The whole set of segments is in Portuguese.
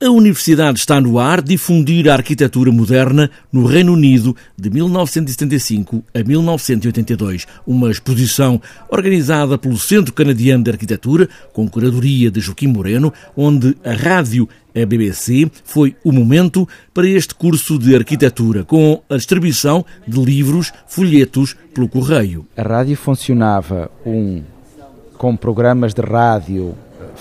A universidade está no ar difundir a arquitetura moderna no Reino Unido de 1975 a 1982, uma exposição organizada pelo Centro Canadiano de Arquitetura, com curadoria de Joaquim Moreno, onde a rádio a BBC foi o momento para este curso de arquitetura, com a distribuição de livros, folhetos pelo correio. A rádio funcionava um com programas de rádio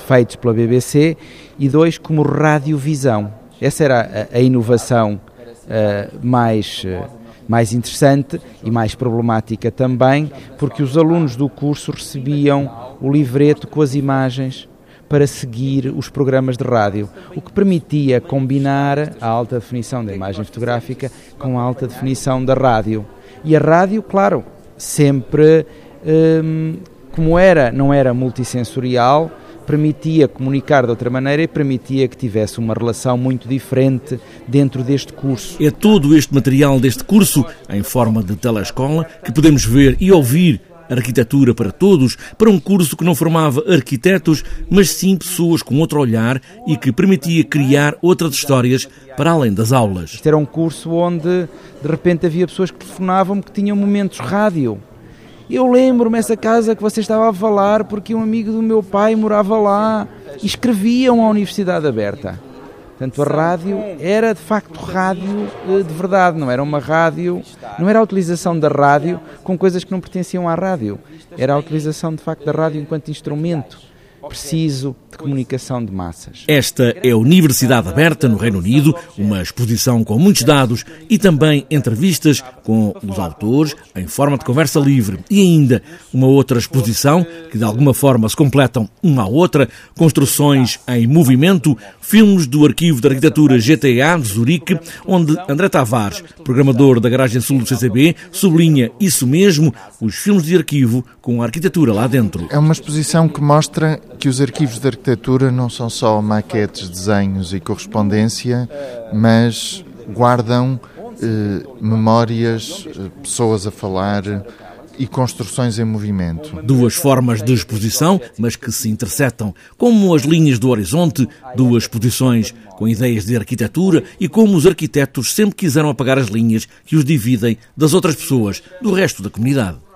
feitos pela BBC e dois como radiovisão. Essa era a, a inovação uh, mais, uh, mais interessante e mais problemática também, porque os alunos do curso recebiam o livreto com as imagens para seguir os programas de rádio, o que permitia combinar a alta definição da imagem fotográfica com a alta definição da rádio. E a rádio, claro, sempre hum, como era, não era multissensorial, permitia comunicar de outra maneira e permitia que tivesse uma relação muito diferente dentro deste curso. É todo este material deste curso, em forma de telescola, que podemos ver e ouvir Arquitetura para Todos, para um curso que não formava arquitetos, mas sim pessoas com outro olhar e que permitia criar outras histórias para além das aulas. Isto era um curso onde de repente havia pessoas que telefonavam que tinham momentos rádio eu lembro-me essa casa que você estava a falar porque um amigo do meu pai morava lá e escreviam à Universidade Aberta. Portanto, a rádio era de facto rádio eh, de verdade, não era uma rádio, não era a utilização da rádio com coisas que não pertenciam à rádio, era a utilização de facto da rádio enquanto instrumento preciso de comunicação de massas. Esta é a Universidade Aberta, no Reino Unido, uma exposição com muitos dados e também entrevistas com os autores em forma de conversa livre. E ainda uma outra exposição que de alguma forma se completam uma à outra, construções em movimento, filmes do Arquivo de Arquitetura GTA de Zurique, onde André Tavares, programador da Garagem Sul do CCB, sublinha isso mesmo, os filmes de arquivo com a arquitetura lá dentro. É uma exposição que mostra que os arquivos de arquitetura não são só maquetes, desenhos e correspondência, mas guardam eh, memórias, eh, pessoas a falar e construções em movimento. Duas formas de exposição, mas que se interceptam, como as linhas do horizonte, duas exposições com ideias de arquitetura e como os arquitetos sempre quiseram apagar as linhas que os dividem das outras pessoas, do resto da comunidade.